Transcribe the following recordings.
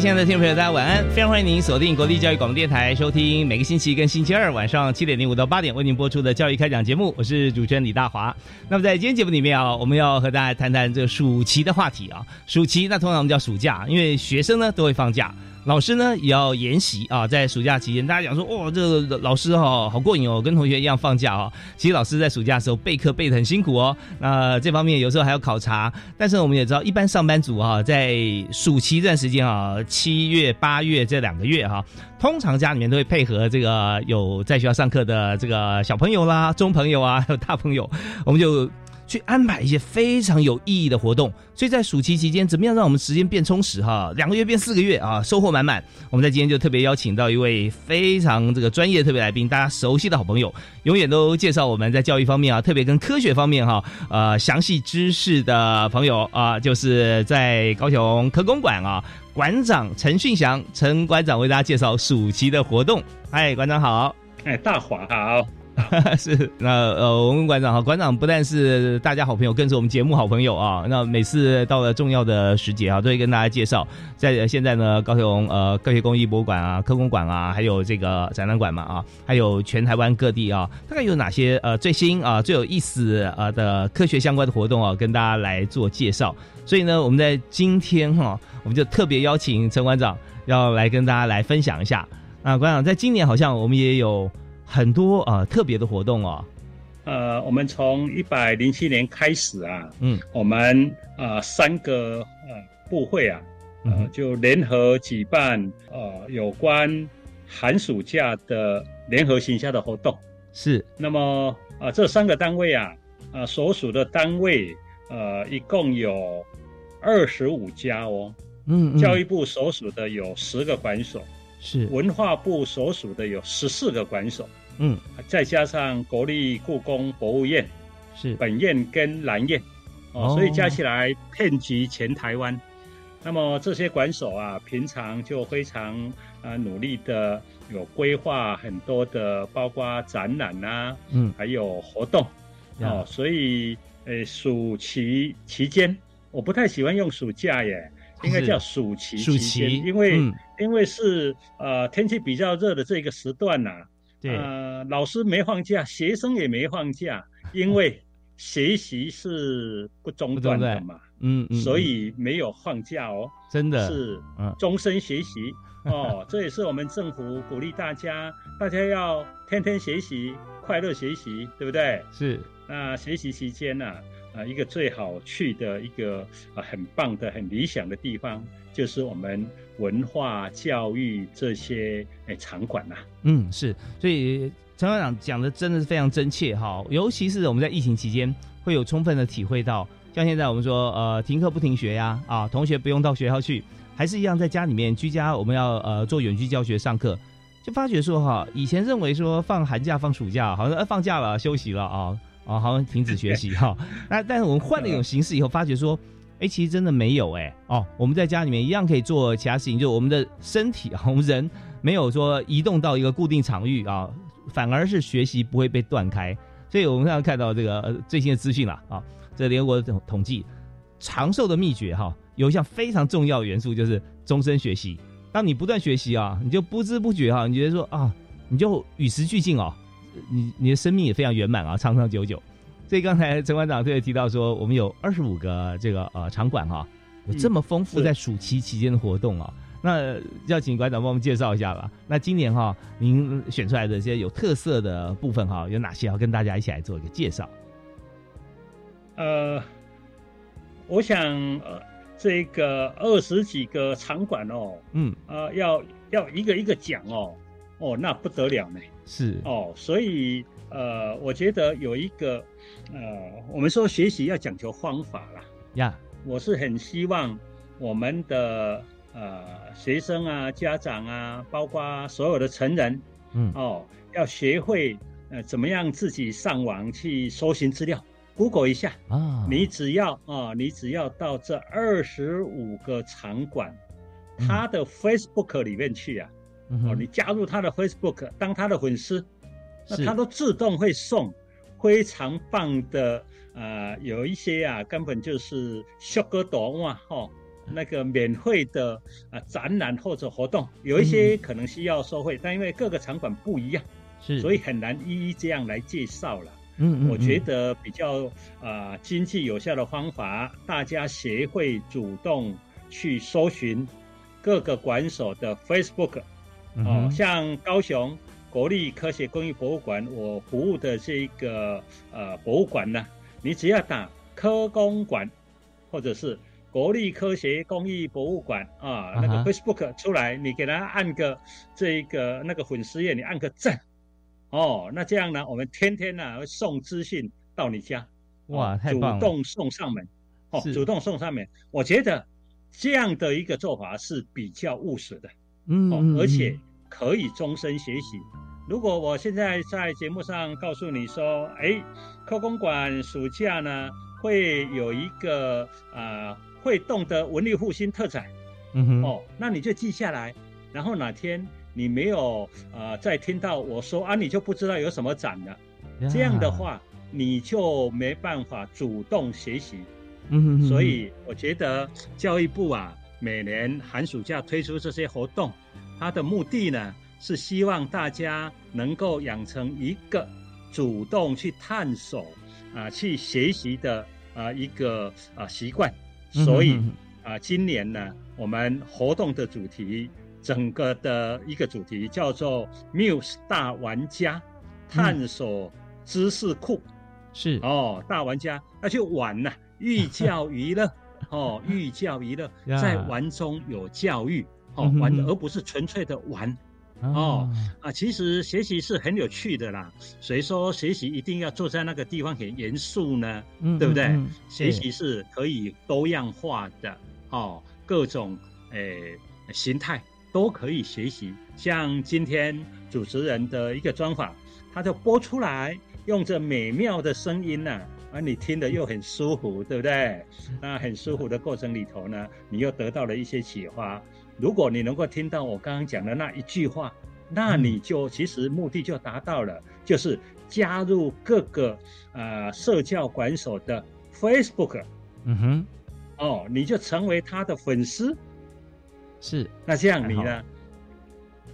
亲爱的听众朋友，大家晚安！非常欢迎您锁定国立教育广播电台，收听每个星期跟星期二晚上七点零五到八点为您播出的教育开讲节目。我是主持人李大华。那么在今天节目里面啊，我们要和大家谈谈这个暑期的话题啊。暑期那通常我们叫暑假，因为学生呢都会放假。老师呢也要研习啊，在暑假期间，大家讲说，哇，这个老师哈好过瘾哦，跟同学一样放假哦。其实老师在暑假的时候备课备的很辛苦哦，那这方面有时候还要考察。但是我们也知道，一般上班族哈，在暑期这段时间啊，七月、八月这两个月哈，通常家里面都会配合这个有在学校上课的这个小朋友啦、中朋友啊，还有大朋友，我们就。去安排一些非常有意义的活动，所以在暑期期间，怎么样让我们时间变充实哈？两个月变四个月啊，收获满满。我们在今天就特别邀请到一位非常这个专业特别来宾，大家熟悉的好朋友，永远都介绍我们在教育方面啊，特别跟科学方面哈，呃，详细知识的朋友啊，就是在高雄科工馆啊，馆长陈训祥，陈馆长为大家介绍暑期的活动。嗨，馆长好。哎，大华好。是那呃，我们馆长哈，馆长不但是大家好朋友，更是我们节目好朋友啊。那每次到了重要的时节啊，都会跟大家介绍。在现在呢，高雄呃科学工艺博物馆啊、科工馆啊，还有这个展览馆嘛啊，还有全台湾各地啊，大概有哪些呃最新啊最有意思啊的科学相关的活动啊，跟大家来做介绍。所以呢，我们在今天哈，我们就特别邀请陈馆长要来跟大家来分享一下。那馆长在今年好像我们也有。很多啊特别的活动哦，呃，我们从一百零七年开始啊，嗯，我们啊三个呃部会啊，呃就联合举办呃有关寒暑假的联合行销的活动，是。那么啊这三个单位啊啊所属的单位呃一共有二十五家哦，嗯，教育部所属的有十个馆所。是。文化部所属的有十四个馆所，嗯，再加上国立故宫博物院，是。本院跟南院，哦，所以加起来遍及全台湾。那么这些馆所啊，平常就非常啊努力的有规划很多的，包括展览啊，嗯，还有活动，哦，所以呃暑期期间，我不太喜欢用暑假耶。应该叫暑期期间，因为因为是呃天气比较热的这个时段呐，呃老师没放假，学生也没放假，因为学习是不中断的嘛，嗯嗯，所以没有放假哦，真的。是终身学习。哦，这也是我们政府鼓励大家，大家要天天学习，快乐学习，对不对？是，那学习期间呢？啊，一个最好去的一个啊，很棒的、很理想的地方，就是我们文化教育这些诶场馆呐。嗯，是，所以陈校长讲的真的是非常真切哈，尤其是我们在疫情期间会有充分的体会到，像现在我们说呃停课不停学呀，啊同学不用到学校去，还是一样在家里面居家，我们要呃做远距教学上课，就发觉说哈，以前认为说放寒假放暑假好像呃放假了休息了啊。哦，好像停止学习哈。那但是我们换了一种形式以后，发觉说，哎，其实真的没有哎。哦，我们在家里面一样可以做其他事情，就我们的身体啊，我们人没有说移动到一个固定场域啊，反而是学习不会被断开。所以我们现在看到这个最新的资讯了啊，这联合国统统计长寿的秘诀哈，有一项非常重要的元素就是终身学习。当你不断学习啊，你就不知不觉哈，你觉得说啊，你就与时俱进哦。你你的生命也非常圆满啊，长长久久。所以刚才陈馆长特别提到说，我们有二十五个这个呃场馆哈，有这么丰富在暑期期间的活动啊。那要请馆长帮我们介绍一下吧。那今年哈，您选出来的这些有特色的部分哈，有哪些？要跟大家一起来做一个介绍。呃，我想呃，这个二十几个场馆哦，嗯，呃，要要一个一个讲哦，哦，那不得了呢，是哦，所以呃，我觉得有一个呃，我们说学习要讲求方法啦，呀，我是很希望我们的呃学生啊、家长啊，包括所有的成人嗯，哦，要学会呃怎么样自己上网去搜寻资料，Google 一下。啊，你只要啊、你只要到这二十五个场馆，嗯。他的 Facebook 里面去啊，哦，你加入他的 Facebook 当他的粉丝，那是他都自动会送非常棒的呃，有一些啊根本就是小哥朵哇哈。那个免费的啊展览或者活动，有一些可能需要收费，但因为各个场馆不一样，是，所以很难一一这样来介绍了。嗯嗯，我觉嗯得比较啊、呃经济有效的方法，大家协会主动去搜寻各个馆所的 Facebook 哦，像高雄国立科学工艺博物馆，我服务的这一个呃博物馆呢，你只要打科工馆或者是国立科学工艺博物馆啊，那个 Facebook 出来，你给他按个这个那个粉丝页，你按个赞。哦，那这样呢，我们天天呢会送资讯到你家，哇，哦太棒了，主动送上门，哦，主动送上门。我觉得这样的一个做法是比较务实的，哦嗯嗯，，而且嗯可以终身学习。如果我现在在节目上告诉你说，哎，科公馆暑假呢会有一个啊、呃会动的文艺复兴特展，嗯哼，哦，那你就记下来，然后哪天你没有呃再听到我说啊，你就不知道有什么展了。呀这样的，话，你就没办法主动学习。嗯哼，所以我觉得教育部啊，每年寒暑假推出这些活动，它的目的呢是希望大家能够养成一个主动去探索啊、去学习的啊、一个啊习惯。所以嗯啊、今年呢，我们活动的主题，整个的一个主题叫做 “Muse 大玩家”，探索知识库。是。哦，大玩家要去玩呐、寓教于乐。哦，寓教于乐，在玩中有教育哦嗯，玩的而不是纯粹的玩哦啊啊。其实学习是很有趣的啦，谁说学习一定要坐在那个地方很严肃呢？嗯对不对嗯嗯学是习是可以多样化的哦，各种诶、形态都可以学习。像今天主持人的一个专访，他就播出来，用着美妙的声音呢、啊，你听得又很舒服，对不对？那很舒服的过程里头呢，你又得到了一些启发。如果你能够听到我刚刚讲的那一句话，那你就其实目的就达到了，就是加入各个呃社交管所的 Facebook 嗯哼，哦，你就成为他的粉丝。是。那这样你太呢，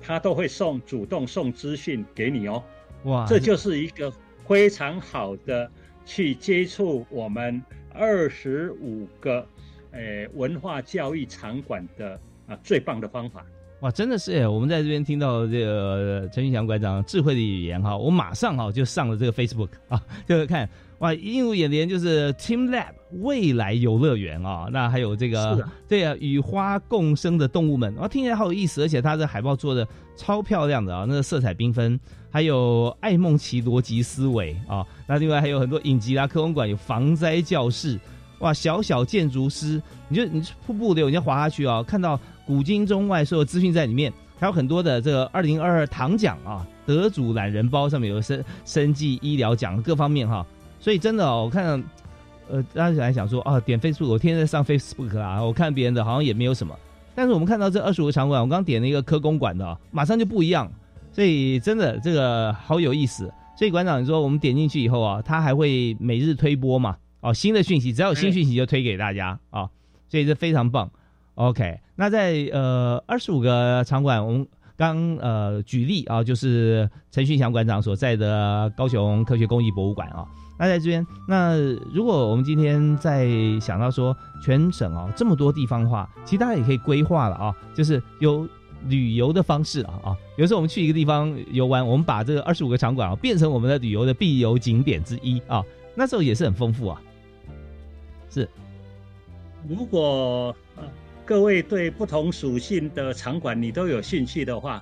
他都会送主动送资讯给你哦。哇，这就是一个非常好的去接触我们二十五个呃文化教育场馆的啊最棒的方法。哇，真的是哎！我们在这边听到这个陈云祥馆长智慧的语言哈，我马上哈就上了这个 Facebook 啊，就是看哇，映入眼帘就是 Team Lab 未来游乐园啊，那还有这个啊对啊，与花共生的动物们，哇，听起来好有意思，而且它的海报做的超漂亮的啊，那个色彩缤纷，还有爱梦奇逻辑思维啊，那另外还有很多影集啦，科文馆有防灾教室。哇，小小建筑师，你就你瀑布流，你就滑下去啊，看到古今中外所有资讯在里面，还有很多的这个二零二二唐奖啊，得主懒人包上面有生生计医疗奖各方面哈，所以真的哦，我看呃，大家还想说啊，点 Facebook，我天天在上 Facebook 啊，我看别人的好像也没有什么，但是我们看到这二十五个场馆，我刚点了一个科工馆的、啊，马上就不一样，所以真的这个好有意思。所以馆长你说我们点进去以后啊，他还会每日推播嘛？哦，新的讯息，只要有新讯息就推给大家啊、所以这非常棒。OK，那在呃二十五个场馆，我们刚呃举例啊，就是陈训祥馆长所在的高雄科学工艺博物馆啊，那在这边，那如果我们今天在想到说全省哦这么多地方的话，其实大家也可以规划了啊，就是有旅游的方式啊啊，有时候我们去一个地方游玩，我们把这个二十五个场馆啊变成我们的旅游的必游景点之一啊，那时候也是很丰富啊。是，如果各位对不同属性的场馆你都有兴趣的话，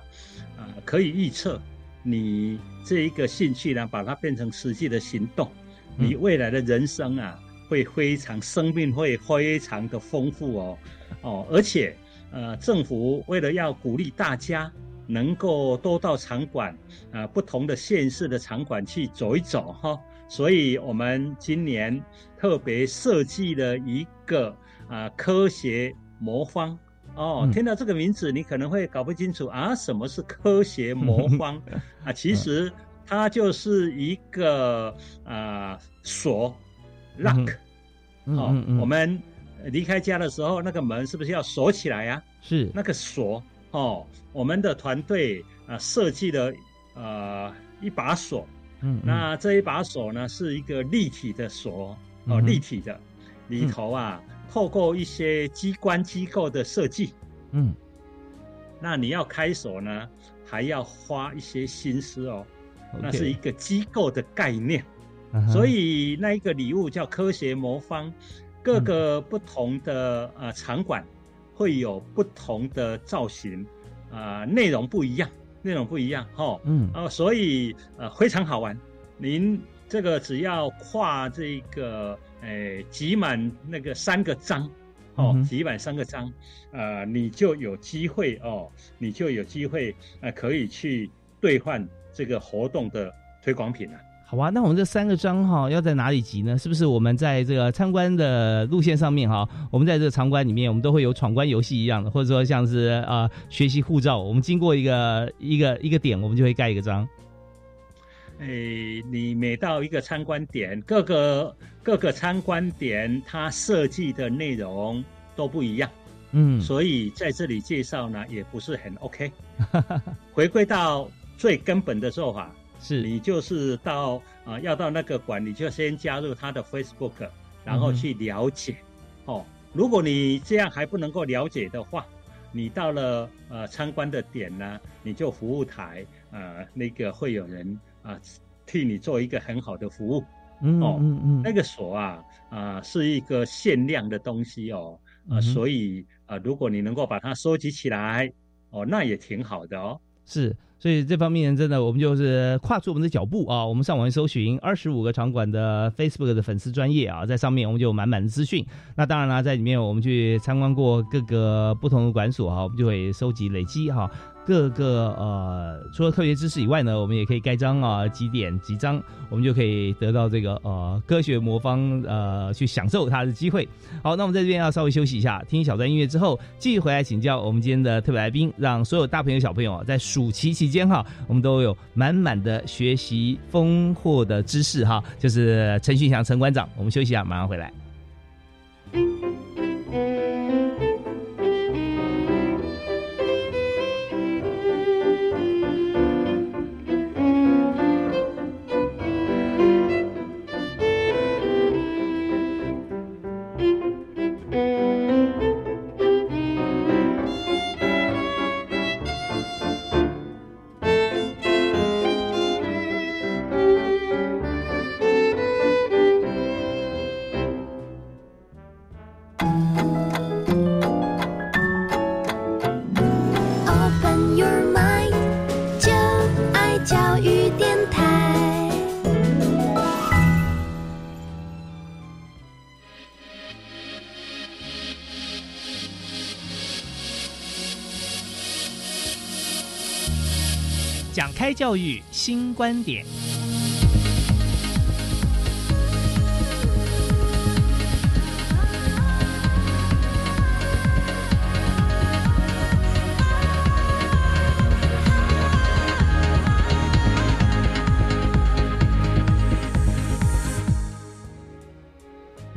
啊，可以预测你这一个兴趣呢，把它变成实际的行动，你未来的人生啊，会非常生命会非常的丰富哦。哦，而且呃，政府为了要鼓励大家能够多到场馆啊，不同的县市的场馆去走一走哈。所以，我们今年特别设计了一个啊科学魔方哦。听到这个名字，你可能会搞不清楚啊，什么是科学魔方啊？其实它就是一个啊锁，lock。哦，我们离开家的时候，那个门是不是要锁起来呀？是。那个锁哦，我们的团队啊设计了呃一把锁。嗯，那这一把锁呢，是一个立体的锁哦，立体的，里头啊，透过一些机关机构的设计，嗯，那你要开锁呢，还要花一些心思哦，那是一个机构的概念，所以那一个礼物叫科学魔方，各个不同的呃场馆会有不同的造型，啊，内容不一样。内容不一样，哈，嗯，哦，所以呃非常好玩。您这个只要跨这个，诶，集满那个三个章，哦，集满三个章，呃，你就有机会哦，你就有机会呃可以去兑换这个活动的推广品了。好啊，那我们这三个章哈要在哪里集呢？是不是我们在这个参观的路线上面哈？我们在这个场馆里面，我们都会有闯关游戏一样的，或者说像是啊学习护照，我们经过一个一个一个点，我们就会盖一个章。哎，你每到一个参观点，各个各个参观点它设计的内容都不一样，嗯，所以在这里介绍呢也不是很 OK。回归到最根本的做法。是你就是到啊，要到那个馆，你就先加入他的 Facebook，然后去了解。哦，如果你这样还不能够了解的话，你到了呃参观的点呢，你就服务台呃那个会有人啊替你做一个很好的服务。嗯哦，嗯嗯，那个锁啊啊是一个限量的东西哦，啊，所以啊如果你能够把它收集起来，哦，那也挺好的哦。是。所以这方面真的，我们就是跨出我们的脚步啊！我们上网搜寻二十五个场馆的 Facebook 的粉丝专业啊，在上面我们就有满满的资讯。那当然了，在里面我们去参观过各个不同的馆所啊，我们就会收集累积哈。各个呃，除了科学知识以外呢，我们也可以盖章啊，几点几张，我们就可以得到这个呃科学魔方呃去享受它的机会。好，那我们在这边要稍微休息一下，听一小段音乐之后，继续回来请教我们今天的特别来宾，让所有大朋友小朋友啊，在暑期期间哈，我们都有满满的学习丰富的知识哈，就是陈训祥陈馆长，我们休息一下，马上回来。教育新观点。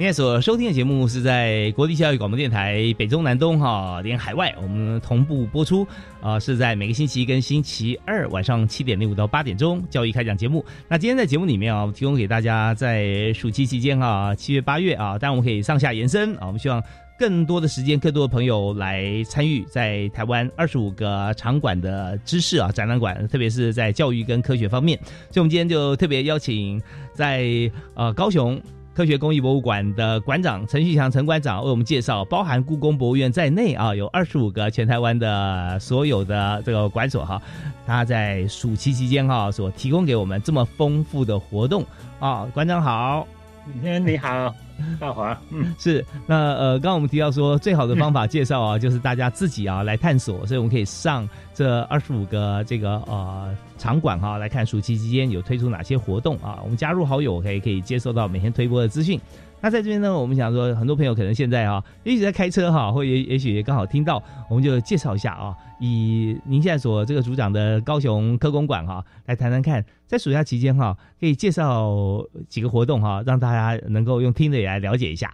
现在所收听的节目是在国立教育广播电台北中南东哈，连海外我们同步播出啊，是在每个星期一跟星期二晚上七点零五到八点钟教育开讲节目。那今天在节目里面啊，提供给大家在暑期期间哈，七月八月啊，当然我们可以上下延伸啊，我们希望更多的时间，更多的朋友来参与在台湾二十五个场馆的知识啊展览馆，特别是在教育跟科学方面。所以，我们今天就特别邀请在呃高雄。科学公益博物馆的馆长陈旭强陈馆长为我们介绍，包含故宫博物院在内啊，有二十五个全台湾的所有的这个馆所哈，他在暑期期间哈所提供给我们这么丰富的活动。啊，馆长好，你好。大华，嗯，是那呃，刚刚我们提到说，最好的方法介绍啊，就是大家自己啊来探索，所以我们可以上这二十五个这个呃场馆哈，来看暑期期间有推出哪些活动啊，我们加入好友可以可以接收到每天推播的资讯。那在这边呢，我们想说，很多朋友可能现在啊，也许在开车哈，或也也许也刚好听到，我们就介绍一下啊，以您现在所这个组长的高雄科工馆哈，来谈谈看，在暑假期间哈，可以介绍几个活动哈，让大家能够用听的也来了解一下。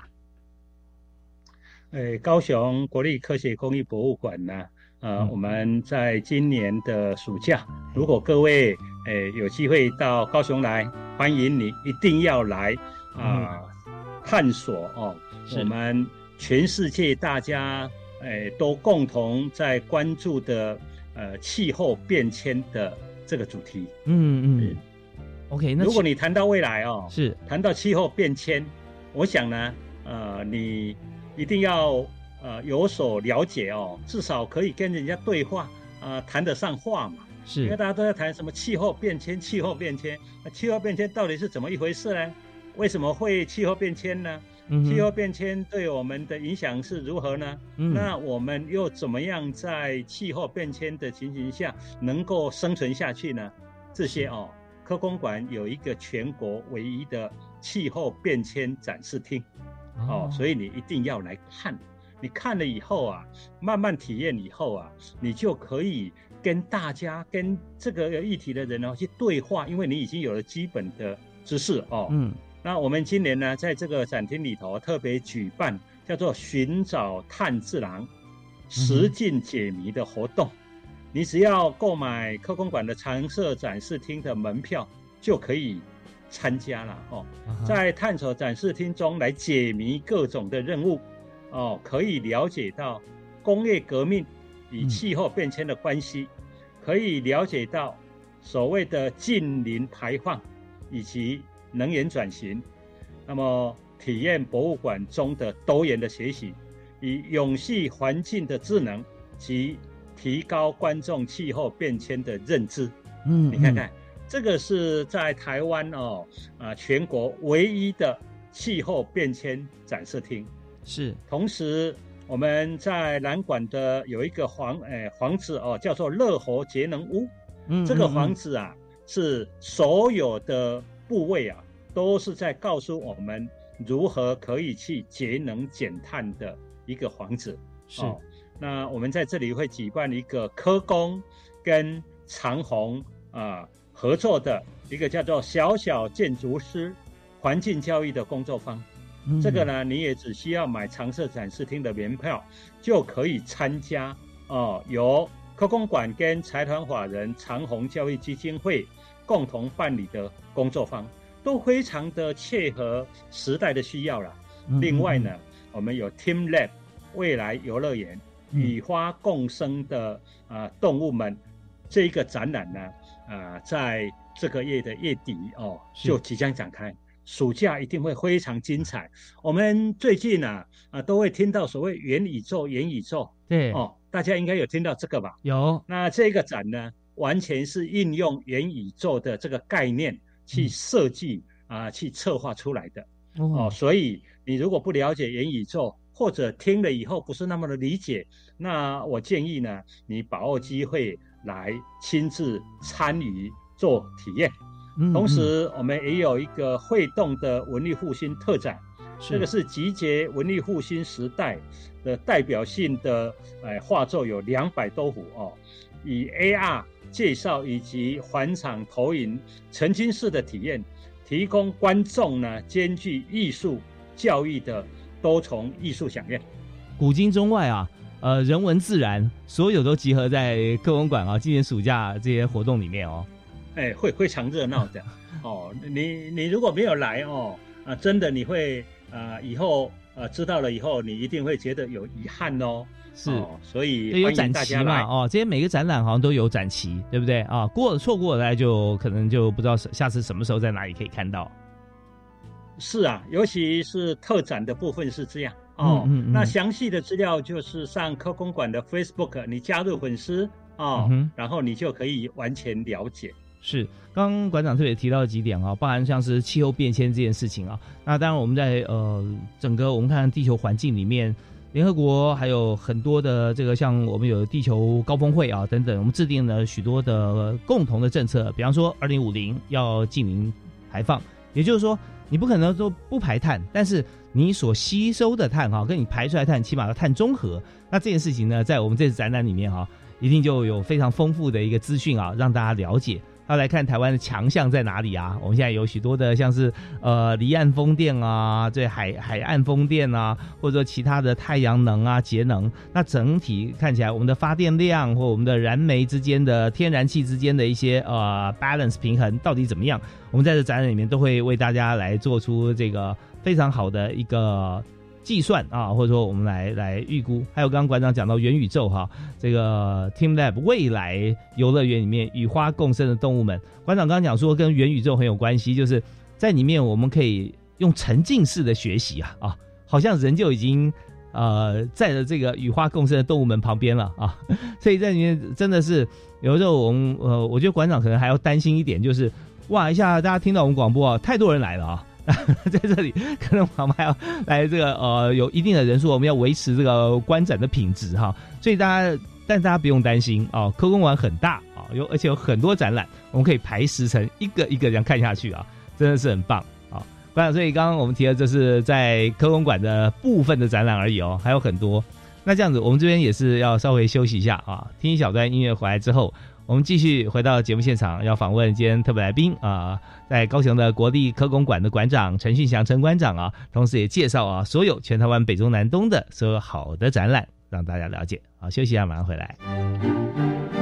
诶，高雄国立科学工艺博物馆呢，呃，我们在今年的暑假，如果各位诶有机会到高雄来，欢迎你一定要来啊。探索哦，我们全世界大家诶都共同在关注的呃气候变迁的这个主题。嗯嗯，OK。那如果你谈到未来哦，是谈到气候变迁，我想呢，呃，你一定要呃有所了解哦，至少可以跟人家对话啊，谈得上话嘛。是，因为大家都在谈什么气候变迁，气候变迁，那气候变迁到底是怎么一回事呢？为什么会气候变迁呢？气候变迁对我们的影响是如何呢？那我们又怎么样在气候变迁的情形下能够生存下去呢？这些哦，科工馆有一个全国唯一的气候变迁展示厅，哦，所以你一定要来看。你看了以后啊，慢慢体验以后啊，你就可以跟大家、跟这个议题的人哦去对话，因为你已经有了基本的知识哦。嗯。那我们今年呢，在这个展厅里头特别举办叫做“寻找炭治郎”实境解谜的活动。你只要购买科工馆的常设展示厅的门票，就可以参加了哦。在探索展示厅中来解谜各种的任务哦，可以了解到工业革命与气候变迁的关系，可以了解到所谓的近邻排放以及。能源转型，那么体验博物馆中的多元的学习，以永续环境的智能及提高观众气候变迁的认知。嗯，你看看，这个是在台湾哦，啊，全国唯一的气候变迁展示厅。是，同时我们在南馆的有一个房，诶，房子哦，叫做乐活节能屋。嗯，这个房子啊，是所有的。部位啊，都是在告诉我们如何可以去节能减碳的一个房子。是，那我们在这里会举办一个科工跟长虹啊合作的一个叫做“小小建筑师环境教育”的工作坊。这个呢，你也只需要买常设展示厅的门票就可以参加哦。由科工馆跟财团法人长虹教育基金会。共同办理的工作坊都非常的切合时代的需要了。另外呢，我们有 Team Lab 未来游乐园与花共生的啊动物们这一个展览呢，啊，在这个月的月底哦，就即将展开。暑假一定会非常精彩。我们最近呢啊都会听到所谓元宇宙，元宇宙对哦，大家应该有听到这个吧？有。那这个展呢？完全是应用元宇宙的这个概念去设计啊，去策划出来的哦。所以你如果不了解元宇宙，或者听了以后不是那么的理解，那我建议呢，你把握机会来亲自参与做体验。同时，我们也有一个会动的文艺复兴特展，这个是集结文艺复兴时代的代表性的哎画作，有两百多幅哦，以 AR。介绍以及环场投影沉浸式的体验，提供观众呢兼具艺术教育的多重艺术享宴。古今中外啊，呃，人文自然，所有都集合在科文馆啊，今年暑假这些活动里面哦。哎，会非常热闹的哦。你你如果没有来哦，啊，真的你会啊，以后呃知道了以后，你一定会觉得有遗憾哦。是，所以有展期嘛？哦，这些每个展览好像都有展期，对不对啊？过了错过了，就可能就不知道下次什么时候在哪里可以看到。是啊，尤其是特展的部分是这样哦。那详细的资料就是上科公馆的 Facebook，你加入粉丝哦，然后你就可以完全了解。是，刚刚馆长特别提到几点啊，包含像是气候变迁这件事情啊。那当然我们在呃整个我们看地球环境里面。联合国还有很多的这个，像我们有地球高峰会啊等等，我们制定了许多的共同的政策。比方说，二零五零要净零排放，也就是说，你不可能说不排碳，但是你所吸收的碳哈，跟你排出来碳起码要碳中和。那这件事情呢，在我们这次展览里面哈，一定就有非常丰富的一个资讯啊，让大家了解。要来看台湾的强项在哪里啊？我们现在有许多的，像是呃离岸风电啊，这海海岸风电啊，或者说其他的太阳能啊、节能。那整体看起来，我们的发电量或我们的燃煤之间的天然气之间的一些呃 balance 平衡到底怎么样？我们在这展览里面都会为大家来做出这个非常好的一个。计算啊，或者说我们来来预估，还有刚刚馆长讲到元宇宙哈，这个 Team Lab 未来游乐园里面与花共生的动物们，馆长刚刚讲说跟元宇宙很有关系，就是在里面我们可以用沉浸式的学习啊啊，好像人就已经呃在了这个与花共生的动物们旁边了啊，所以在里面真的是有时候我们呃，我觉得馆长可能还要担心一点，就是哇一下大家听到我们广播啊，太多人来了啊。在这里，可能我们还要来这个呃，有一定的人数，我们要维持这个观展的品质哈。所以大家，但大家不用担心哦，科工馆很大啊，有而且有很多展览，我们可以排时程，一个一个这样看下去啊，真的是很棒啊。馆长，所以刚刚我们提的这是在科工馆的部分的展览而已哦，还有很多。那这样子，我们这边也是要稍微休息一下啊，听一小段音乐回来之后。我们继续回到节目现场，要访问今天特别来宾啊，在高雄的国立科工馆的馆长陈训祥陈馆长啊，同时也介绍啊所有全台湾北中南东的所有好的展览，让大家了解。好，休息一下，马上回来。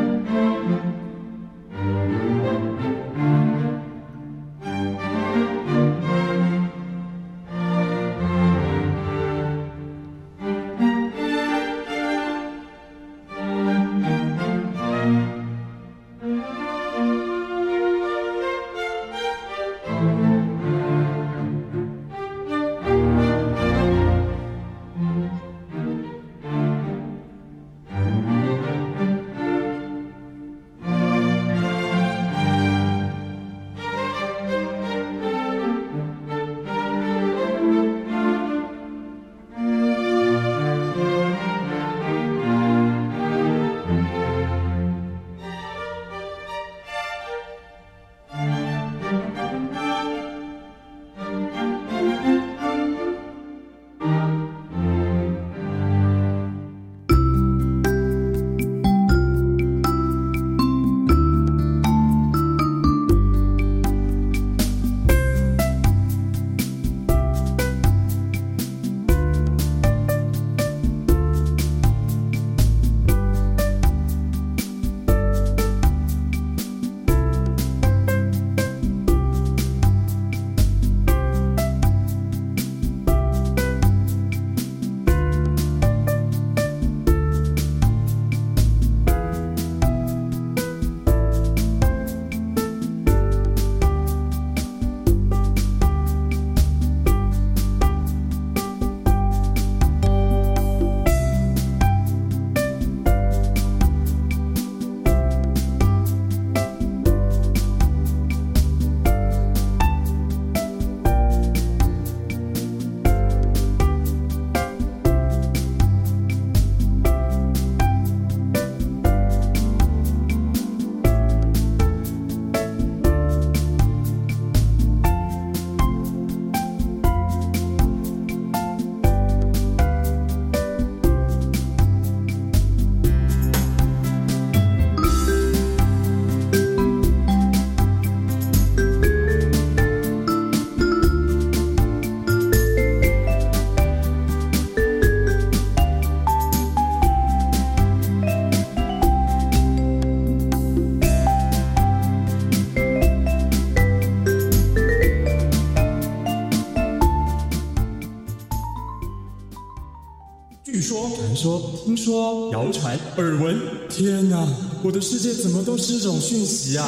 耳闻。天哪，我的世界怎么都是这种讯息啊！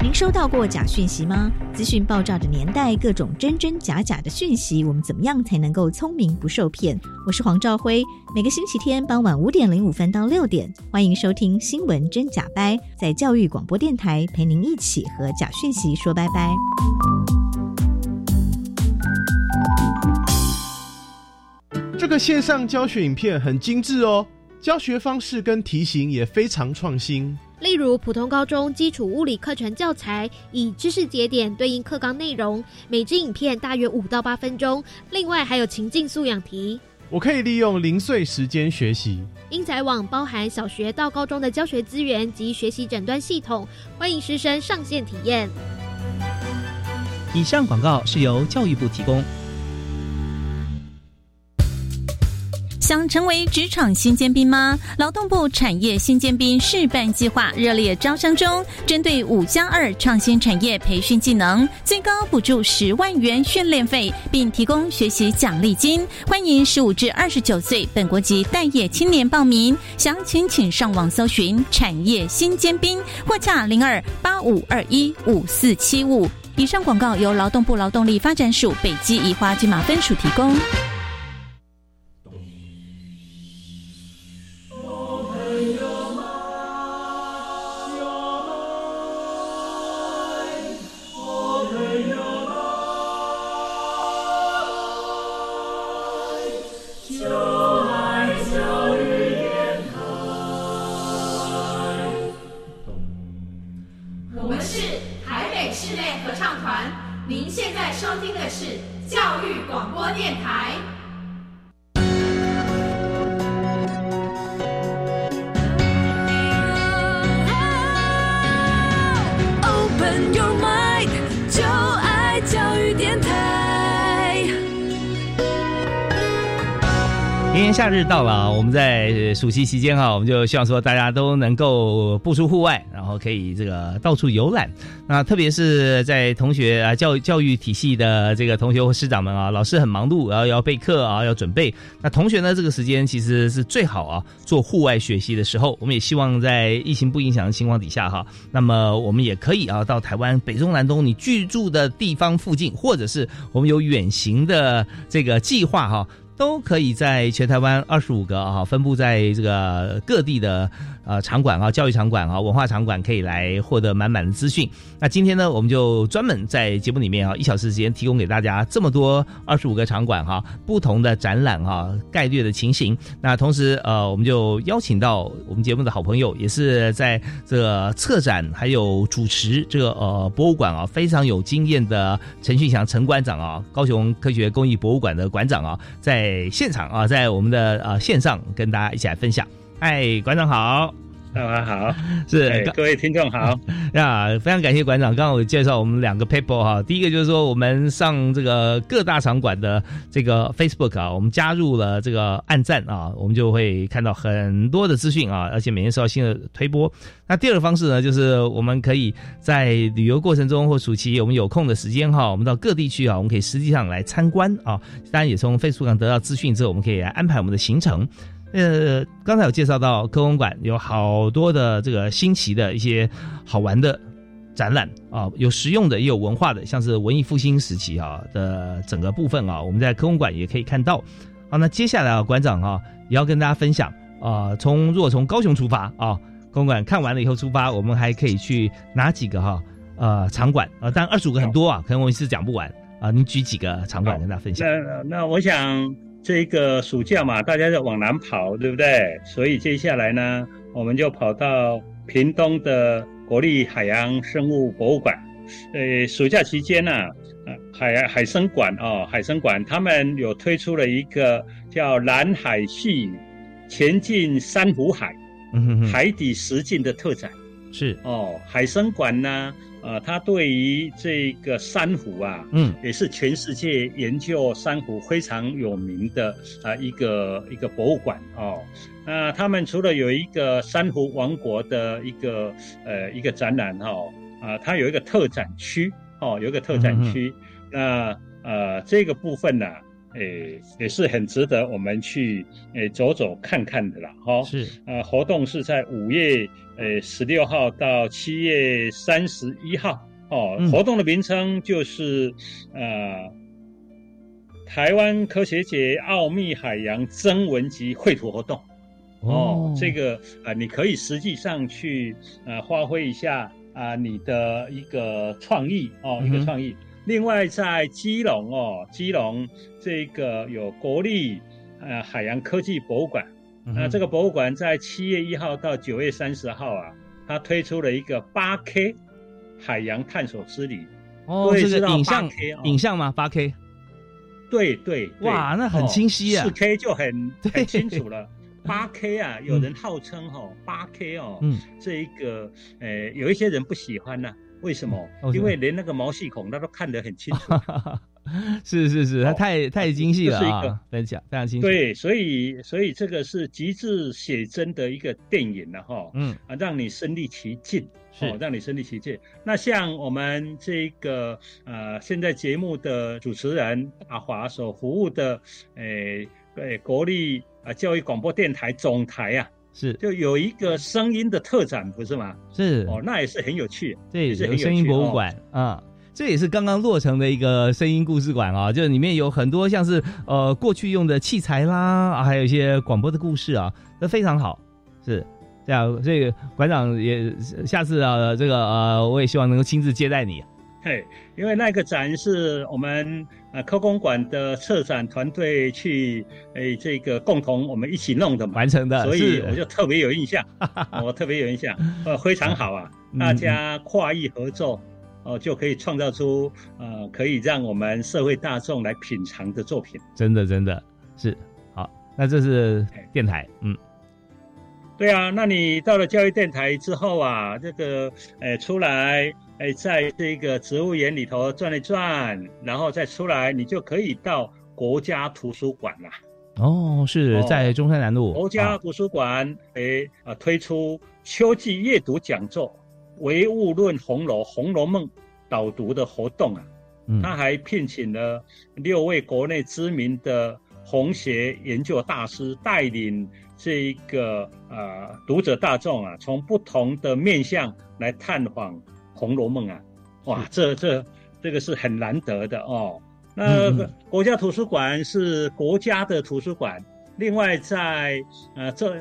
您收到过假讯息吗？资讯爆炸的年代，各种真真假假的讯息，我们怎么样才能够聪明不受骗？我是黄兆辉，每个星期天傍晚五点零五分到六点，欢迎收听《新闻真假掰》，在教育广播电台陪您一起和假讯息说拜拜。这个线上教学影片很精致哦，教学方式跟题型也非常创新。例如，普通高中基础物理课程教材以知识节点对应课纲内容，每支影片大约五到八分钟。另外还有情境素养题，我可以利用零碎时间学习。英才网包含小学到高中的教学资源及学习诊断系统，欢迎师生上线体验。以上广告是由教育部提供。想成为职场新尖兵吗？劳动部产业新尖兵示范计划热烈招商中，针对五加二创新产业培训技能，最高补助十万元训练费，并提供学习奖励金。欢迎十五至二十九岁本国籍待业青年报名。详情请上网搜寻“产业新尖兵”或洽零二八五二一五四七五。以上广告由劳动部劳动力发展署北基宜花金马分署提供。夏日到了啊，我们在暑期期间哈，我们就希望说大家都能够步出户外，然后可以这个到处游览。那特别是在同学啊教教育体系的这个同学或师长们啊，老师很忙碌，然后要备课啊，要准备。那同学呢，这个时间其实是最好啊做户外学习的时候。我们也希望在疫情不影响的情况底下哈，那么我们也可以啊到台湾北中南东你居住的地方附近，或者是我们有远行的这个计划哈。都可以在全台湾二十五个啊，分布在这个各地的呃场馆啊、教育场馆啊、文化场馆，可以来获得满满的资讯。那今天呢，我们就专门在节目里面啊，一小时时间提供给大家这么多二十五个场馆哈，不同的展览哈，概略的情形。那同时呃，我们就邀请到我们节目的好朋友，也是在这个策展还有主持这个呃博物馆啊非常有经验的陈训祥陈馆长啊，高雄科学工艺博物馆的馆长啊，在现场啊，在我们的呃线上跟大家一起来分享。嗨，馆长好，大家好，是各位听众好 呀，非常感谢馆长。刚刚我介绍我们两个 paper 哈，第一个就是说我们上这个各大场馆的这个 Facebook 啊，我们加入了这个暗赞啊，我们就会看到很多的资讯啊，而且每天收到新的推播。那第二个方式呢，就是我们可以在旅游过程中或暑期我们有空的时间哈，我们到各地区啊，我们可以实际上来参观啊。当然也从 Facebook 上得到资讯之后，我们可以来安排我们的行程。呃，刚才有介绍到科工馆有好多的这个新奇的一些好玩的展览啊，有实用的也有文化的，像是文艺复兴时期啊的整个部分啊，我们在科工馆也可以看到。好，那接下来啊，馆长啊也要跟大家分享啊，从如果从高雄出发啊，科工馆看完了以后出发，我们还可以去哪几个哈呃场馆啊？但二十五个很多啊，可能我一次讲不完啊，你举几个场馆跟大家分享。那那我想。这个暑假嘛，大家就往南跑，对不对？所以接下来呢，我们就跑到屏东的国立海洋生物博物馆。呃，暑假期间呢、啊，海海生馆哦，海生馆他们有推出了一个叫蓝海系前进珊瑚海，海底实境的特展。是哦，海生馆呢，呃，它对于这个珊瑚啊，嗯，也是全世界研究珊瑚非常有名的啊、呃、一个一个博物馆哦。那他们除了有一个珊瑚王国的一个呃一个展览哈、哦，啊、呃，它有一个特展区哦，有一个特展区。嗯、那呃这个部分呢、啊，诶，也是很值得我们去诶走走看看的啦，哈。是，呃，活动是在五月诶十六号到七月三十一号，哦，嗯活动的名称就是呃台湾科学节奥秘海洋征文及绘图活动。哦，这个啊、呃你可以实际上去呃发挥一下啊、你的一个创意哦，一个创意。另外在基隆哦，基隆这个有国立呃海洋科技博物馆，嗯那、这个博物馆在七月一号到九月三十号啊，它推出了一个八 K 海洋探索之旅。哦，这个影像 8K 哦。影像吗？八 K 对对，对。哇那很清晰啊。四 K 就很很清楚了。八 K 啊，有人号称哦，八 K 哦，嗯，这一个呃，有一些人不喜欢呢、为什么？因为连那个毛细孔他都看得很清楚。是 是是，他太太精细了啊，分享非常清楚。对，所以所以这个是极致写真的一个电影了哈，嗯啊，让你身临其境，是哦，让你身临其境。那像我们这个呃，现在节目的主持人大华所服务的，诶、诶，国立啊教育广播电台总台啊，是就有一个声音的特展，不是吗？是哦，那也是很有趣，这，也是很有声音博物哦馆啊。这也是刚刚落成的一个声音故事馆啊，就里面有很多像是呃过去用的器材啦，啊还有一些广播的故事啊，都非常好。是这样，这个馆长也下次啊，这个呃，我也希望能够亲自接待你。嘿，因为那个展是我们呃科工馆的策展团队去诶这个共同我们一起弄的嘛，完成的所以我就特别有印象，我特别有印象，呃非常好啊，嗯大家跨域合作。哦，就可以创造出呃，可以让我们社会大众来品尝的作品。真的真的是好，那这是电台，嗯，对啊，那你到了教育电台之后啊，这个诶出来，诶在这个植物园里头转一转，然后再出来，你就可以到国家图书馆啦。哦，是哦在中山南路国家图书馆诶啊推出秋季阅读讲座《唯物论红楼》《红楼梦》导读的活动啊。嗯他还聘请了六位国内知名的红学研究大师，带领这一个呃读者大众啊，从不同的面向来探访《红楼梦》啊，哇，这这这个是很难得的哦。那国家图书馆是国家的图书馆，另外在呃这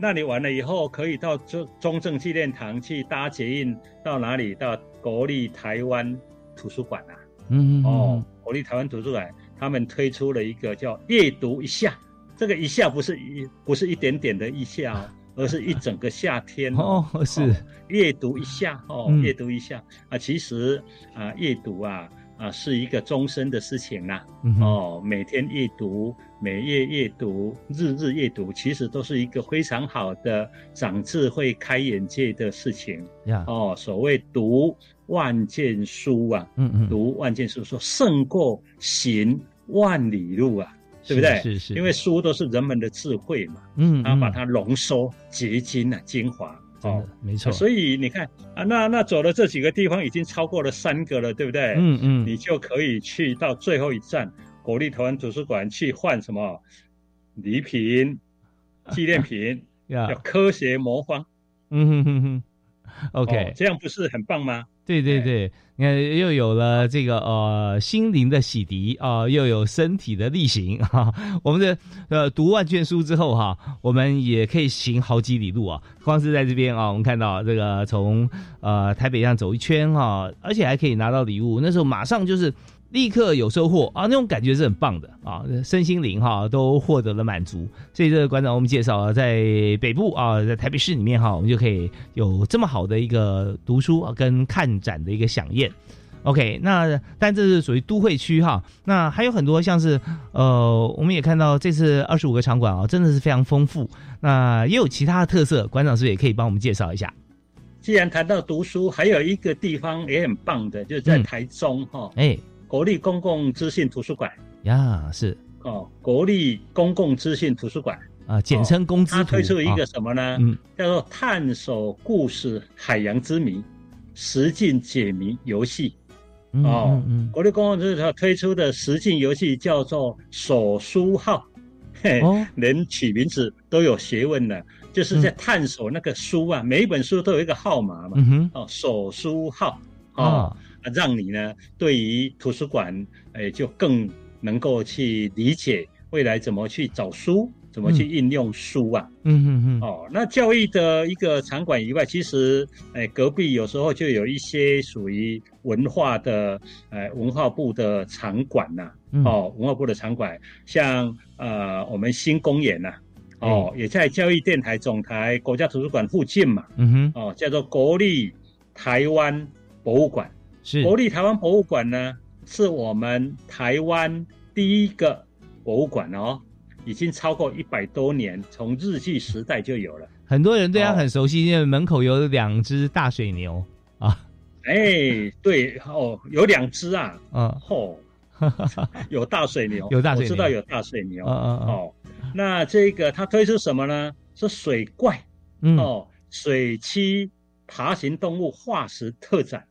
那里完了以后，可以到中中正纪念堂去搭捷运到哪里？到国立台湾图书馆啊。嗯哦，国立台湾图书馆他们推出了一个叫“阅读一下”，这个一下不是一不是一点点的一下哦，而是一整个夏天哦是阅读一下哦，嗯阅读一下。啊，其实啊，阅读啊啊是一个终身的事情呐、嗯哦，每天阅读，每月阅读，日日阅读，其实都是一个非常好的长智慧、开眼界的事情。呀，哦，所谓读万卷书啊，嗯嗯，读万卷书说胜过行万里路啊，对不对？是是，因为书都是人们的智慧嘛，嗯，他把它浓缩、结晶啊、精华。真的没错，所以你看啊，那那走了这几个地方，已经超过了三个了，对不对？嗯嗯，你就可以去到最后一站国立台湾图书馆去换什么礼品、纪念品，呀叫科学魔方。嗯哼哼哼，OK，哦这样不是很棒吗？对对对，你看又有了这个呃心灵的洗涤啊、又有身体的力行 啊。我们的呃读万卷书之后哈、我们也可以行好几里路啊。光是在这边啊，我们看到这个从呃台北上走一圈哈、而且还可以拿到礼物，那时候马上就是。立刻有收获啊，那种感觉是很棒的啊，身心灵哈、都获得了满足。所以这个馆长我们介绍啊，在北部啊，在台北市里面哈、我们就可以有这么好的一个读书啊跟看展的一个飨宴。OK，那但这是属于都会区哈，那还有很多像是呃，我们也看到这次二十五个场馆啊，真的是非常丰富。那也有其他的特色，馆长是不是也可以帮我们介绍一下？既然谈到读书，还有一个地方也很棒的，就是在嗯台中哈、哎国立公共资讯图书馆。呀，是。哦，国立公共资讯图书馆，啊，简称公资它图推出一个啊什么呢？嗯。叫做探索故事海洋之谜，实境解谜游戏。哦嗯嗯，国立公园这它推出的实境游戏叫做手书号，嘿，哦。连取名字都有学问的，就是在探索那个书啊，每一本书都有一个号码嘛，嗯哼，哦，手书号，啊哦，啊让你呢对于图书馆，哎，就更能够去理解未来怎么去找书，怎么去应用书啊。嗯嗯嗯，哦，那教育的一个场馆以外，其实，哎，隔壁有时候就有一些属于文化的，呃，文化部的场馆呐、嗯。哦，文化部的场馆，像呃，我们新公园呐、哦，也在教育电台总台国家图书馆附近嘛，嗯哼，哦，叫做国立台湾博物馆。是。国立台湾博物馆呢，是我们台湾第一个博物馆哦，已经超过一百多年，从日据时代就有了。很多人对他哦很熟悉，因为门口有两只大水牛。啊，哎，对哦，有两只啊，嗯，哦，有大水牛，有大水牛。我知道有大水牛。嗯嗯嗯。哦，那这个它推出什么呢？是水怪。嗯，哦，水栖爬行动物化石特展。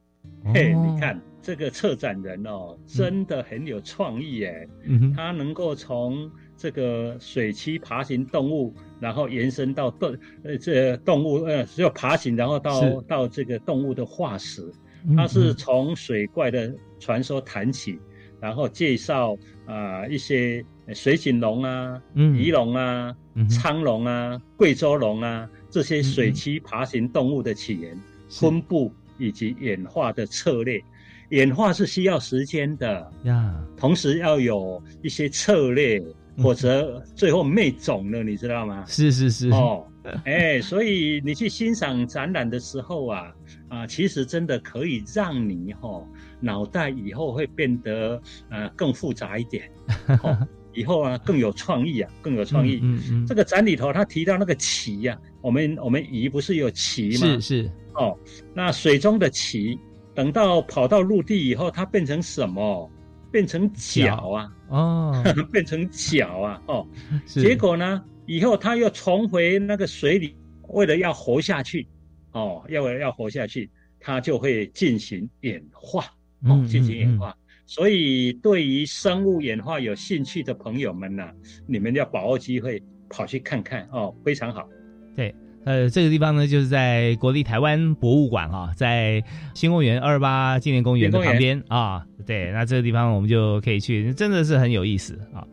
嘿，哦你，看这个策展人哦，真的很有创意耶。嗯，他能够从这个水栖爬行动物，然后延伸到动呃这动物呃只有爬行，然后到到这个动物的化石。嗯它是从水怪的传说谈起，然后介绍啊、一些水锦龙啊、嗯。鱼龙啊、嗯苍龙啊、贵州龙啊这些水栖爬行动物的起源、分布以及演化的策略。演化是需要时间的，呀，同时要有一些策略，嗯否则最后灭种了，你知道吗？是是是，哦，哎，所以你去欣赏展览的时候啊，啊，其实真的可以让你哈、哦、脑袋以后会变得呃更复杂一点，哦、以后啊更有创意啊，更有创意。嗯嗯，这个展里头他提到那个鳍呀、我们我们鱼不是有鳍吗？是是，哦，那水中的鳍，等到跑到陆地以后，它变成什么？变成脚 啊，哦，变成脚啊，哦，是结果呢，以后它又重回那个水里，为了要活下去，哦，要为了要活下去，它就会进行演化，哦嗯，进行演嗯化。所以，对于生物演化有兴趣的朋友们呢、你们要把握机会跑去看看哦，非常好。对，呃，这个地方呢，就是在国立台湾博物馆啊，在新公园二二八纪念公园的旁边啊。对，那这个地方我们就可以去，真的是很有意思啊。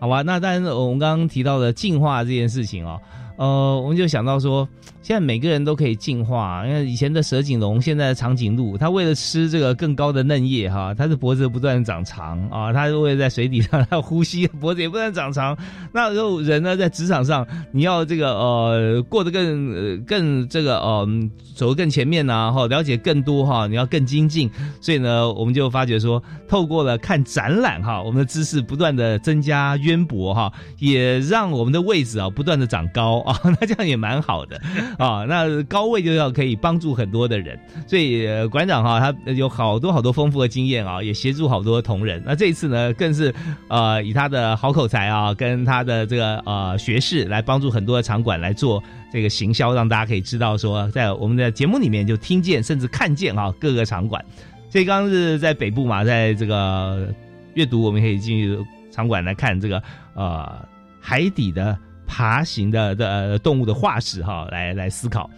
好吧，那当然我们刚刚提到的进化这件事情哦，呃，我们就想到说，现在每个人都可以进化，因为以前的蛇颈龙，现在的长颈鹿，它为了吃这个更高的嫩叶哈，它的脖子不断地长长啊，它为了在水底上它呼吸，脖子也不断长长。那时候人呢，在职场上，你要这个呃过得更更这个呃走得更前面呐、哈，了解更多哈，你要更精进。所以呢，我们就发觉说，透过了看展览哈，我们的知识不断的增加渊博哈，也让我们的位置啊不断的长高 啊，那这样也蛮好的啊。那高位就要可以帮助很多的人，所以、馆长哈他有好多好多丰富的经验啊，也协助好多同仁。那这一次呢，更是呃以他的好口才啊，跟他的这个呃学识来帮助很多的场馆来做这个行销，让大家可以知道说，在我们的节目里面就听见甚至看见啊各个场馆。所以刚刚是在北部嘛，在这个阅读，我们可以进入场馆来看这个呃海底的爬行的的、动物的化石哈，来来思考。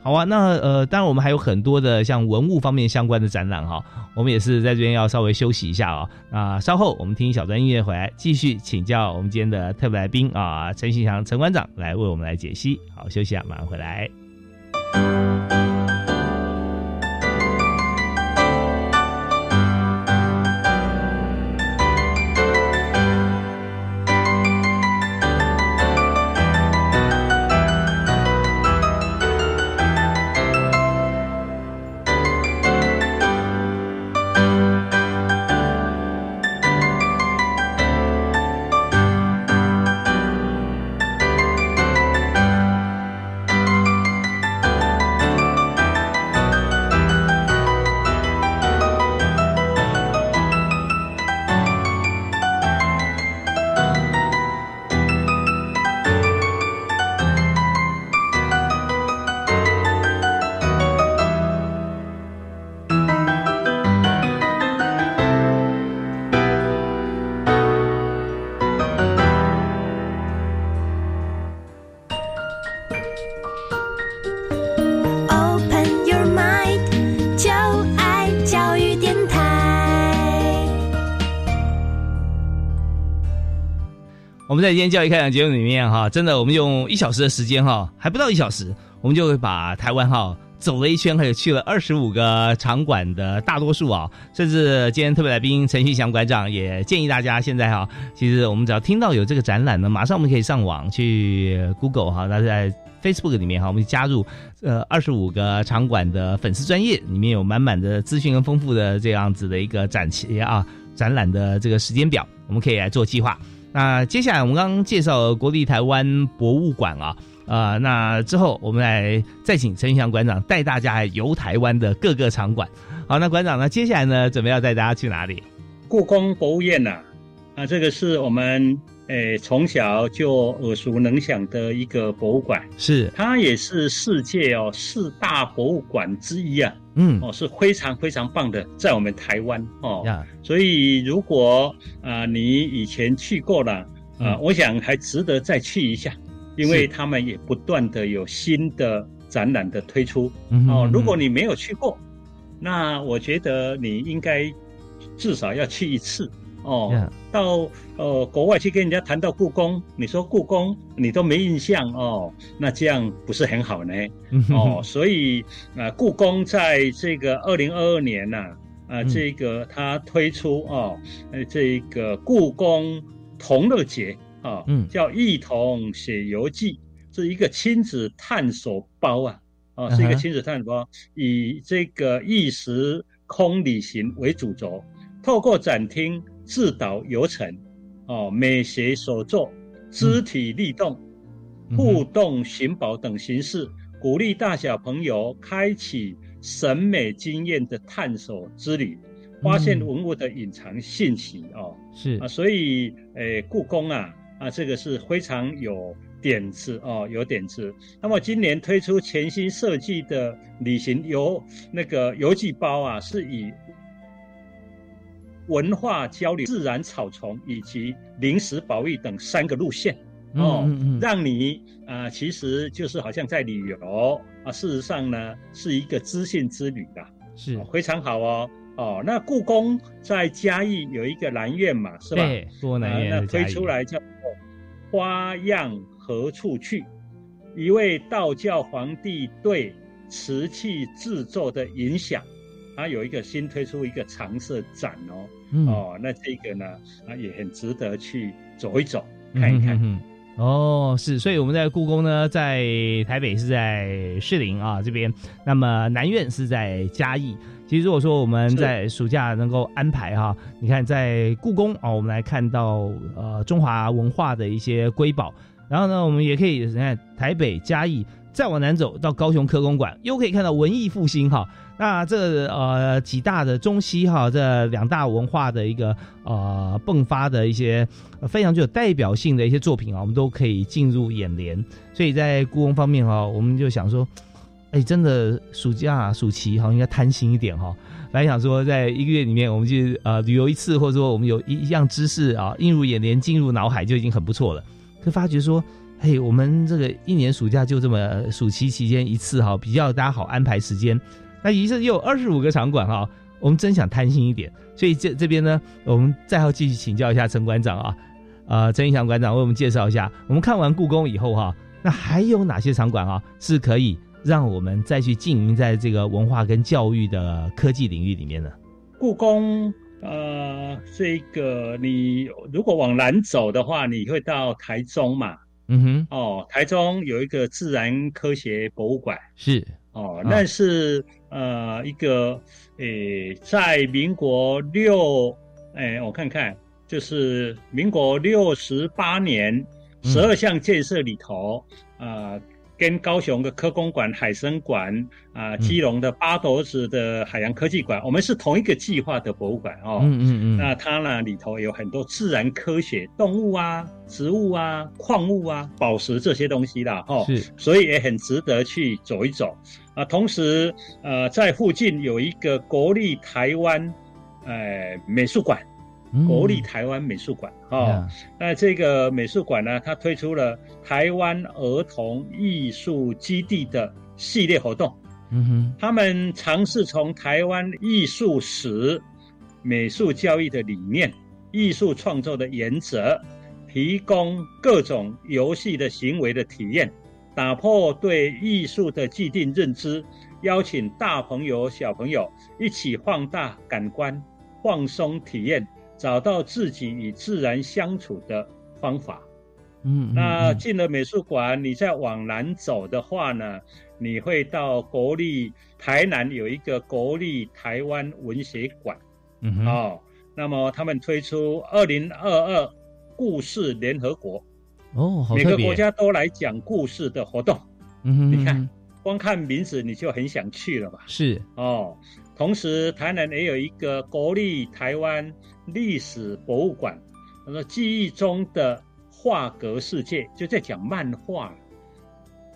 好啊，那呃，当然我们还有很多的像文物方面相关的展览哈，我们也是在这边要稍微休息一下啊、那稍后我们听一小段音乐回来，继续请教我们今天的特别来宾啊，陈新祥陈馆长来为我们来解析。好，休息啊，马上回来。在今天教育开讲节目里面哈，真的我们用一小时的时间哈，还不到一小时，我们就会把台湾哈走了一圈，还有去了二十五个场馆的大多数啊，甚至今天特别来宾陈旭祥馆长也建议大家现在哈，其实我们只要听到有这个展览呢，马上我们可以上网去 Google 哈，那在 Facebook 里面哈，我们加入呃二十五个场馆的粉丝专业，里面有满满的资讯跟丰富的这样子的一个展期啊展览的这个时间表，我们可以来做计划。那接下来我们刚刚介绍国立台湾博物馆啊，呃，那之后我们来再请陈翔馆长带大家游台湾的各个场馆。好，那馆长呢，接下来呢，准备要带大家去哪里？故宫博物院呐、啊，这个是我们诶从小就耳熟能详的一个博物馆，是它也是世界哦四大博物馆之一啊。嗯，哦，是非常非常棒的，在我们台湾哦。呀，所以如果啊、你以前去过了啊、嗯我想还值得再去一下，因为他们也不断的有新的展览的推出。嗯哼哦，如果你没有去过，那我觉得你应该至少要去一次哦。呀到呃国外去跟人家谈到故宫，你说故宫你都没印象哦，那这样不是很好呢？哦，所以啊、呃故宫在这个二零二二年呐、啊，嗯这个它推出哦，呃，这个故宫同乐节啊，嗯叫一同写游记，是一个亲子探索包啊，哦，嗯哼是一个亲子探索包，以这个异时空旅行为主轴，透过展厅自导游程，哦，美学手作、肢体律动、嗯互动寻宝等形式，鼓励大小朋友开启审美经验的探索之旅，发现嗯文物的隐藏信息哦。是啊，所以诶，故宫啊啊，这个是非常有点子哦，有点子。那么今年推出全新设计的旅行游那个游记包啊，是以文化交流、自然草丛以及临时保育等三个路线。哦，嗯嗯嗯让你啊、其实就是好像在旅游啊，事实上呢是一个资讯之旅啦，是哦非常好哦。哦，那故宫在嘉义有一个南苑嘛，是吧？对，多南啊那推出来叫做“花样何处去”，一位道教皇帝对瓷器制作的影响，它有一个新推出一个常设展哦。嗯哦，那这个呢啊也很值得去走一走，看一看。嗯哼哼哼哦，是，所以我们在故宫呢，在台北是在士林啊这边，那么南苑是在嘉义。其实如果说我们在暑假能够安排哈，你看在故宫啊，我们来看到呃中华文化的一些瑰宝，然后呢，我们也可以你看台北嘉义，再往南走到高雄科公馆，又可以看到文艺复兴哈。那这呃几大的中西哈这两大文化的一个呃迸发的一些、非常具有代表性的一些作品啊，我们都可以进入眼帘。所以在故宫方面哈，我们就想说，哎，真的暑假暑期哈应该贪心一点哈。本来想说，在一个月里面，我们去呃旅游一次，或者说我们有一一样知识啊映入眼帘、进入脑海就已经很不错了。可发觉说，嘿，我们这个一年暑假就这么暑期期间一次哈，比较大家好安排时间。那于是又有二十五个场馆哈，我们真想贪心一点，所以这这边呢，我们再要继续请教一下陈馆长啊，呃，陈义祥馆长为我们介绍一下，我们看完故宫以后哈，那还有哪些场馆啊是可以让我们再去经营在这个文化跟教育的科技领域里面呢？故宫，呃，这个你如果往南走的话，你会到台中嘛？嗯哼，哦，台中有一个自然科学博物馆。是。哦，啊。那是、呃一个诶，在民国六，诶，我看看，就是民国六十八年嗯。十二项建设里头，啊、跟高雄的科工馆、海生馆啊、嗯基隆的八斗子的海洋科技馆，我们是同一个计划的博物馆哦。嗯嗯嗯，那它呢里头有很多自然科学、动物啊、植物啊、矿物啊、宝石这些东西啦，哈、是所以也很值得去走一走啊。同时，呃，在附近有一个国立台湾呃美术馆，嗯国立台湾美术馆哦。呀那这个美术馆呢，它推出了台湾儿童艺术基地的系列活动。嗯哼，他们尝试从台湾艺术史、美术教育的理念、艺术创作的原则，提供各种游戏的行为的体验，打破对艺术的既定认知，邀请大朋友小朋友一起放大感官，放松体验，找到自己与自然相处的方法。嗯，那进了美术馆，你再往南走的话呢，你会到国立台南有一个国立台湾文学馆。哦，那么他们推出二零二二故事联合国，哦，好每个，国家都来讲故事的活动。嗯哼，你看，光看名字你就很想去了吧？是哦，同时台南也有一个国立台湾历史博物馆，他说记忆中的画格世界，就在讲漫画，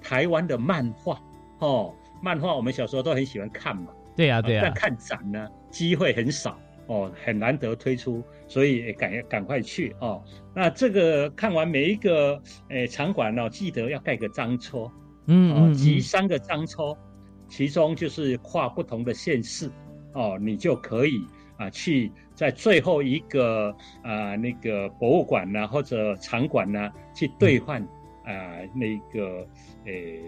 台湾的漫画哦，漫画我们小时候都很喜欢看嘛，对呀对呀但，看展呢机会很少哦，很难得推出，所以也赶赶快去哦。那这个看完每一个诶场馆呢、记得要盖个章戳。哦，嗯嗯集嗯，三个章抽，其中就是跨不同的县市，哦，你就可以啊去在最后一个啊那个博物馆呢或者场馆呢去兑换啊那个诶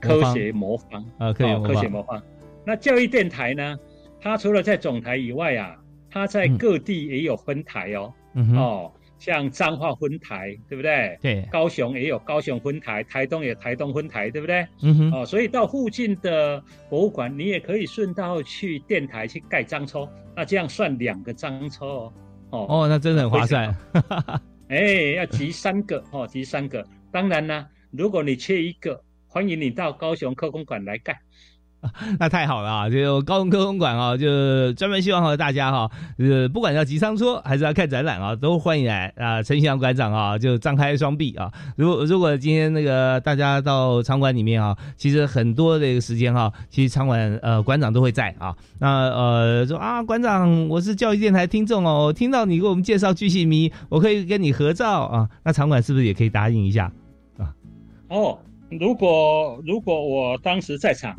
科学魔方啊科学哦魔方。科学魔方。那教育电台呢，它除了在总台以外啊，它在嗯。各地也有分台哦，哦，像彰化分台，对不对？对，高雄也有高雄分台，台东也有台东分台，对不对？嗯哼，哦，所以到附近的博物馆，你也可以顺道去电台去盖章抽，那这样算两个章抽哦。哦，哦，那真的很划算，哎，要集三个哦，集三个。当然呢，如果你缺一个，欢迎你到高雄科工馆来盖。那太好了啊！就高雄科工馆啊，就专门希望和大家哈，呃，不管要集商车还是要看展览啊，都欢迎来啊！陈祥馆长啊，就张开双臂啊！如如果今天那个大家到场馆里面啊，其实很多的一个时间哈，其实场馆呃馆长都会在啊。那呃说啊，馆长，我是教育电台听众哦，听到你给我们介绍巨细迷，我可以跟你合照啊。那场馆是不是也可以答应一下啊？哦，如果如果我当时在场，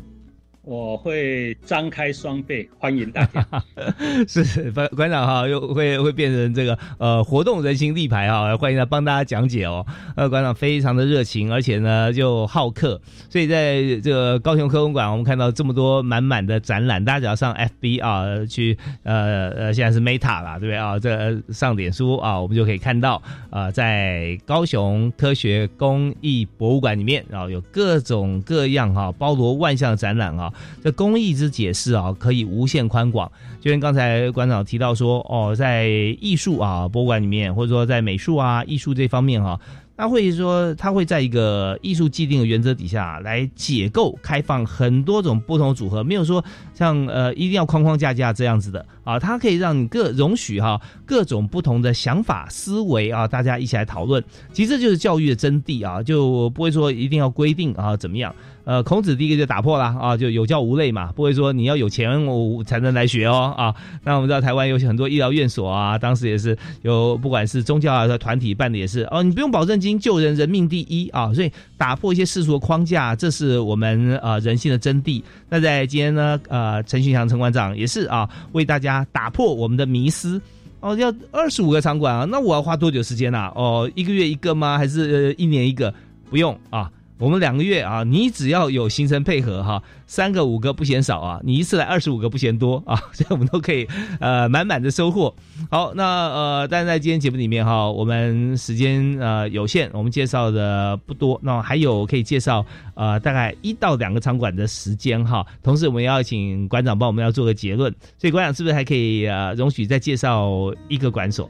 我会张开双臂欢迎大家。是馆馆长哈，又会会变成这个呃活动人形立牌哈，欢迎他帮大家讲解哦。呃，馆长非常的热情，而且呢就好客，所以在这个高雄科工馆，我们看到这么多满满的展览，大家只要上 FB 啊去呃呃现在是 Meta 啦，对不对啊？这上脸书啊，我们就可以看到啊、呃，在高雄科学工艺博物馆里面啊，有各种各样哈、包罗万象的展览啊。这工艺之解释啊，可以无限宽广。就像刚才馆长提到说，哦，在艺术啊博物馆里面，或者说在美术啊艺术这方面哈、啊，他会说他会在一个艺术既定的原则底下来解构、开放很多种不同的组合，没有说像呃一定要框框架架这样子的啊，它可以让你各容许哈、各种不同的想法思维啊，大家一起来讨论。其实这就是教育的真谛啊，就不会说一定要规定啊怎么样。呃，孔子第一个就打破了啊，就有教无类嘛，不会说你要有钱我才能来学哦啊。那我们知道台湾有很多医疗院所啊，当时也是有不管是宗教啊团体办的也是哦，你不用保证金，救人人命第一啊，所以打破一些世俗的框架，这是我们呃人性的真谛。那在今天呢，呃，陈旭祥陈馆长也是啊，为大家打破我们的迷思。哦，要二十五个场馆啊，那我要花多久时间啊？哦，一个月一个吗？还是、呃、一年一个？不用啊。我们两个月啊，你只要有行程配合哈，三个五个不嫌少啊，你一次来二十五个不嫌多啊，这样我们都可以呃满满的收获。好，那呃，但是在今天节目里面哈，我们时间呃有限，我们介绍的不多，那还有可以介绍呃大概一到两个场馆的时间哈，同时我们要请馆长帮我们要做个结论，所以馆长是不是还可以呃容许再介绍一个馆所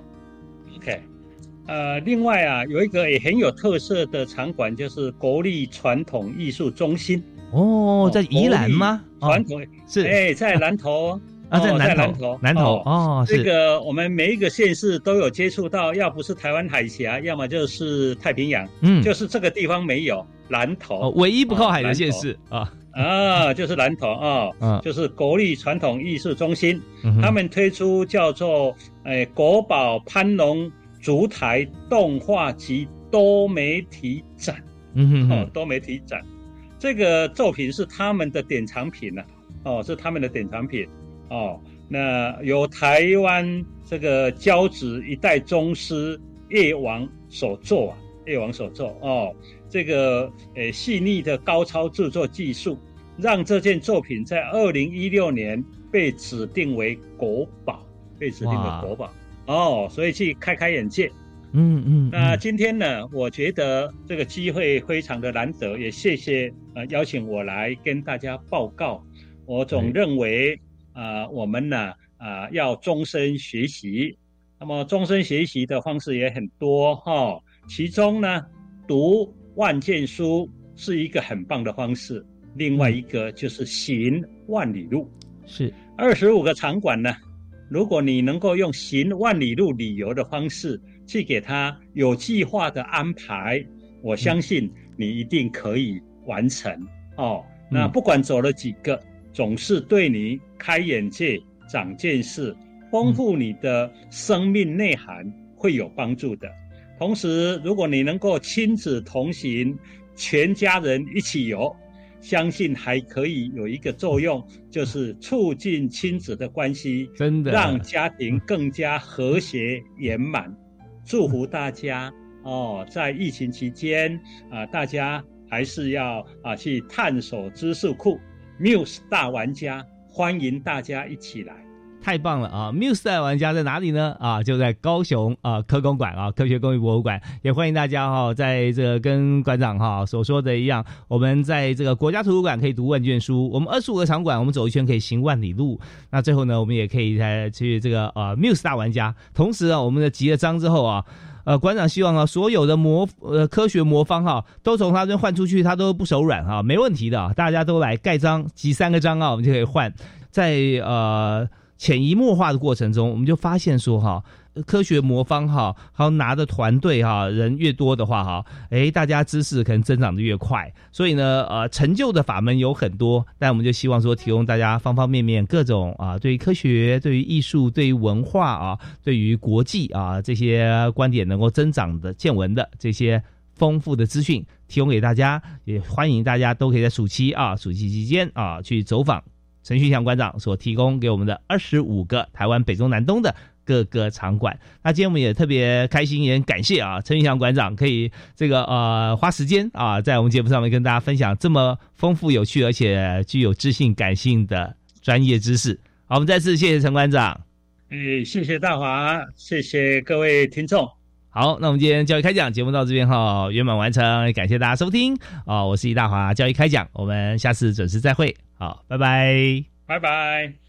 ？OK。呃，另外啊，有一个也很有特色的场馆，就是国立传统艺术中心。哦，在宜兰吗？传统、哦、是哎，在南投 啊，在南南投，南投哦，这个我们每一个县市都有接触到，要不是台湾海峡，要么就是太平洋，嗯，就是这个地方没有南投，哦、唯一不靠海的县市啊啊，就是南投啊，嗯，就是国立传统艺术中心，嗯、他们推出叫做诶、呃、国宝潘龙。烛台动画及多媒体展，嗯哼,哼，哦，多媒体展，这个作品是他们的典藏品呐、啊，哦，是他们的典藏品，哦，那由台湾这个交子一代宗师叶王所作啊，叶王所作。哦，这个呃细腻的高超制作技术，让这件作品在二零一六年被指定为国宝，被指定为国宝哦，所以去开开眼界。嗯嗯。那今天呢，我觉得这个机会非常的难得，也谢谢呃邀请我来跟大家报告。我总认为啊，我们呢啊要终身学习。那么终身学习的方式也很多哈，其中呢，读万卷书是一个很棒的方式。另外一个就是行万里路，是二十五个场馆呢。如果你能够用行万里路旅游的方式去给他有计划的安排，我相信你一定可以完成哦。那不管走了几个，总是对你开眼界、长见识。丰富你的生命内涵会有帮助的。同时，如果你能够亲子同行，全家人一起游，相信还可以有一个作用，就是促进亲子的关系，真的让家庭更加和谐圆满。祝福大家哦，在疫情期间啊，大家还是要啊去探索知识库，Muse 大玩家，欢迎大家一起来。太棒了啊！Muse 的玩家在哪里呢？啊，就在高雄啊科工馆啊科学工艺博物馆，也欢迎大家哈，在这个跟馆长哈所说的一样，我们在这个国家图书馆可以读万卷书，我们二十五个场馆，我们走一圈可以行万里路。那最后呢，我们也可以在去这个呃 Muse 大玩家。同时啊，我们的集了章之后啊，呃馆长希望啊，所有的魔呃科学魔方哈，都从他这换出去，他都不手软哈，没问题的，大家都来盖章，集三个章啊，我们就可以换，在呃。潜移默化的过程中，我们就发现说哈，科学魔方哈，还有拿的团队哈，人越多的话哈，哎，大家知识可能增长的越快。所以呢，呃，成就的法门有很多，但我们就希望说，提供大家方方面面各种啊，对于科学、对于艺术、对于文化啊，对于国际啊这些观点能够增长的见闻的这些丰富的资讯，提供给大家。也欢迎大家都可以在暑期啊，暑期期间啊去走访。陈旭祥馆长所提供给我们的二十五个台湾北中南东的各个场馆，那今天我们也特别开心，也感谢啊陈旭祥馆长可以这个呃花时间啊在我们节目上面跟大家分享这么丰富有趣而且具有知性感性的专业知识。好，我们再次谢谢陈馆长。哎，谢谢大华，谢谢各位听众。好，那我们今天教育开讲节目到这边哈圆满完成，感谢大家收听啊，我是易大华，教育开讲，我们下次准时再会。好，拜拜，拜拜。